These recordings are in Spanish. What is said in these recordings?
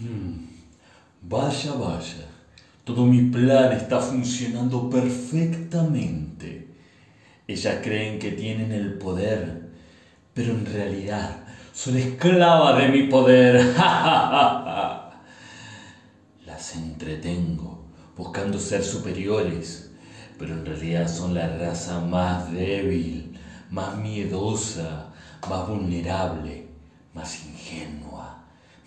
Hmm. Vaya, vaya. Todo mi plan está funcionando perfectamente. Ellas creen que tienen el poder, pero en realidad son esclavas de mi poder. Las entretengo buscando ser superiores, pero en realidad son la raza más débil, más miedosa, más vulnerable, más ingenua,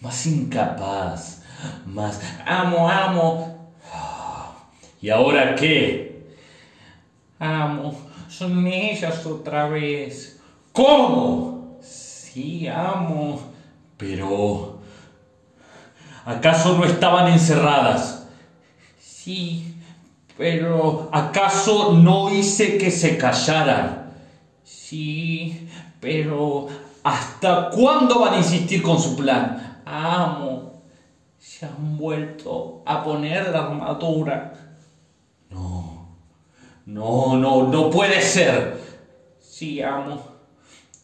más incapaz, más amo, amo. ¿Y ahora qué? Amo, son ellas otra vez. ¿Cómo? Sí, amo. Pero... ¿Acaso no estaban encerradas? Sí, pero... ¿Acaso no hice que se callaran? Sí, pero... ¿Hasta cuándo van a insistir con su plan? Amo. Se han vuelto a poner la armadura. No, no, no, no puede ser. Sí, amo.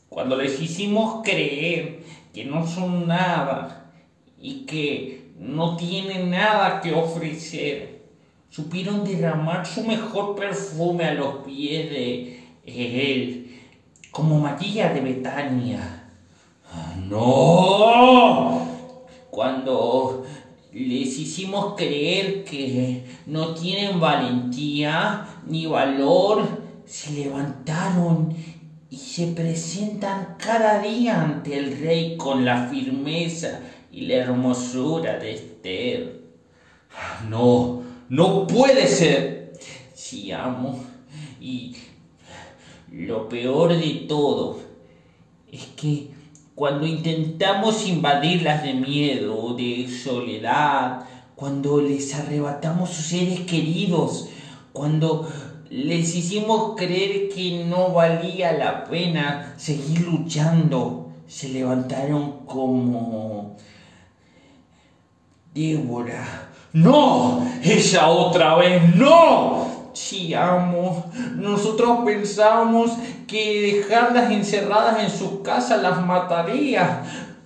Cuando les hicimos creer que no son nada y que no tienen nada que ofrecer, supieron derramar su mejor perfume a los pies de él, como María de Betania. No. Cuando les hicimos creer que no tienen valentía ni valor, se levantaron y se presentan cada día ante el rey con la firmeza y la hermosura de Esther. No, no puede ser. Sí, amo. Y lo peor de todo es que cuando intentamos invadirlas de miedo, de soledad, cuando les arrebatamos sus seres queridos, cuando les hicimos creer que no valía la pena seguir luchando, se levantaron como Débora. No, ella otra vez, no. Amo. Nosotros pensábamos que dejarlas encerradas en sus casas las mataría,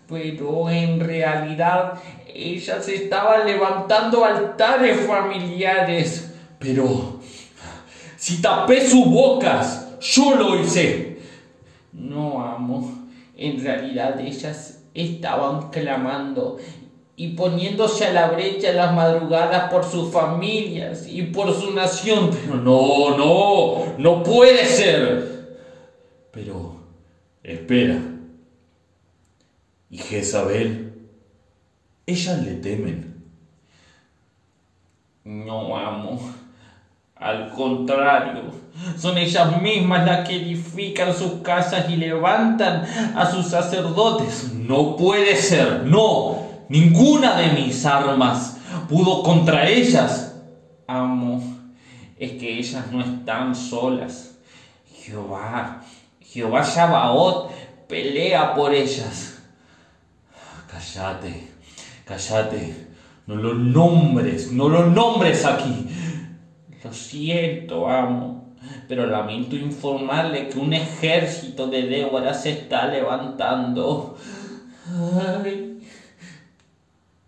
pero en realidad ellas estaban levantando altares familiares. Pero si tapé sus bocas, yo lo hice. No, amo. En realidad ellas estaban clamando y poniéndose a la brecha en las madrugadas por sus familias y por su nación. Pero no, no, no puede ser. Pero, espera. ¿Y Jezabel? Ellas le temen. No amo. Al contrario, son ellas mismas las que edifican sus casas y levantan a sus sacerdotes. No puede ser, no. Ninguna de mis armas pudo contra ellas. Amo, es que ellas no están solas. Jehová, Jehová Shabaot pelea por ellas. Cállate, cállate. No lo nombres, no lo nombres aquí. Lo siento, amo, pero lamento informarle que un ejército de Débora se está levantando. Ay.